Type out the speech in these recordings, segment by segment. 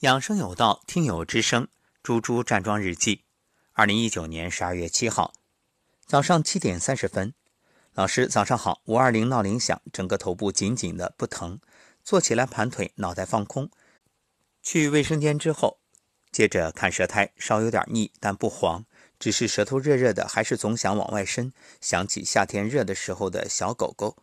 养生有道，听友之声，猪猪站桩日记，二零一九年十二月七号早上七点三十分，老师早上好。五二零闹铃响，整个头部紧紧的不疼，坐起来盘腿，脑袋放空。去卫生间之后，接着看舌苔，稍有点腻，但不黄，只是舌头热热的，还是总想往外伸。想起夏天热的时候的小狗狗，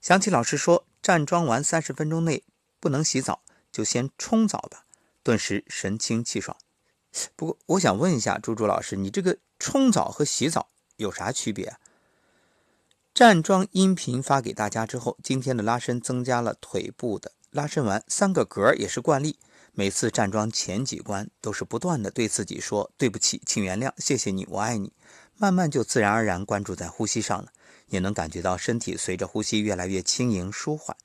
想起老师说站桩完三十分钟内不能洗澡，就先冲澡吧。顿时神清气爽。不过，我想问一下朱朱老师，你这个冲澡和洗澡有啥区别？站桩音频发给大家之后，今天的拉伸增加了腿部的拉伸完三个格，也是惯例。每次站桩前几关都是不断的对自己说对不起，请原谅，谢谢你，我爱你。慢慢就自然而然关注在呼吸上了，也能感觉到身体随着呼吸越来越轻盈舒缓。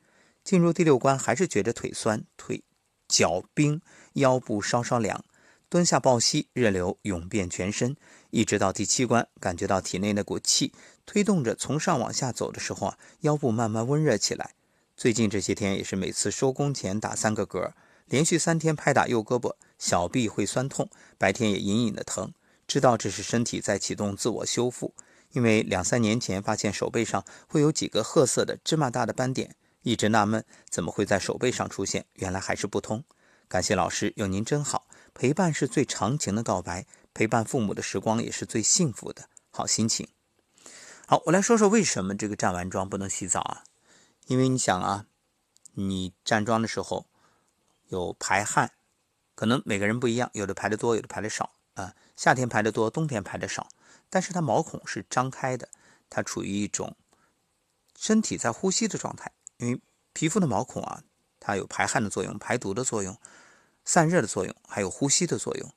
进入第六关还是觉得腿酸，腿脚冰。腰部稍稍凉，蹲下抱膝，热流涌遍全身，一直到第七关，感觉到体内那股气推动着从上往下走的时候啊，腰部慢慢温热起来。最近这些天也是每次收工前打三个嗝，连续三天拍打右胳膊，小臂会酸痛，白天也隐隐的疼，知道这是身体在启动自我修复。因为两三年前发现手背上会有几个褐色的芝麻大的斑点，一直纳闷怎么会在手背上出现，原来还是不通。感谢老师，有您真好。陪伴是最长情的告白，陪伴父母的时光也是最幸福的好心情。好，我来说说为什么这个站完桩不能洗澡啊？因为你想啊，你站桩的时候有排汗，可能每个人不一样，有的排的多，有的排的少啊。夏天排的多，冬天排的少。但是它毛孔是张开的，它处于一种身体在呼吸的状态，因为皮肤的毛孔啊。它有排汗的作用、排毒的作用、散热的作用，还有呼吸的作用。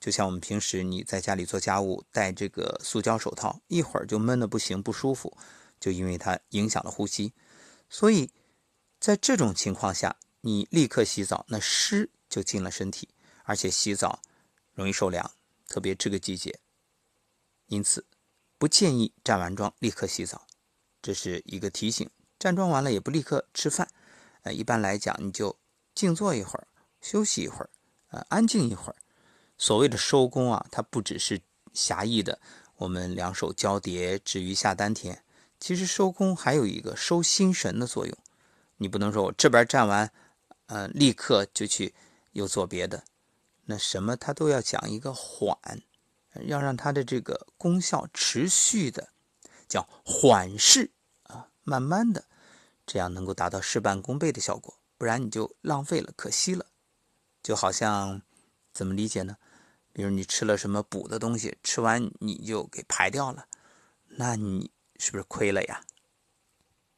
就像我们平时你在家里做家务戴这个塑胶手套，一会儿就闷得不行、不舒服，就因为它影响了呼吸。所以在这种情况下，你立刻洗澡，那湿就进了身体，而且洗澡容易受凉，特别这个季节。因此，不建议站完桩立刻洗澡，这是一个提醒。站桩完了也不立刻吃饭。呃，一般来讲，你就静坐一会儿，休息一会儿，呃，安静一会儿。所谓的收工啊，它不只是狭义的，我们两手交叠，置于下丹田。其实收工还有一个收心神的作用。你不能说我这边站完，呃，立刻就去又做别的。那什么，它都要讲一个缓，要让它的这个功效持续的，叫缓释啊，慢慢的。这样能够达到事半功倍的效果，不然你就浪费了，可惜了。就好像怎么理解呢？比如你吃了什么补的东西，吃完你就给排掉了，那你是不是亏了呀？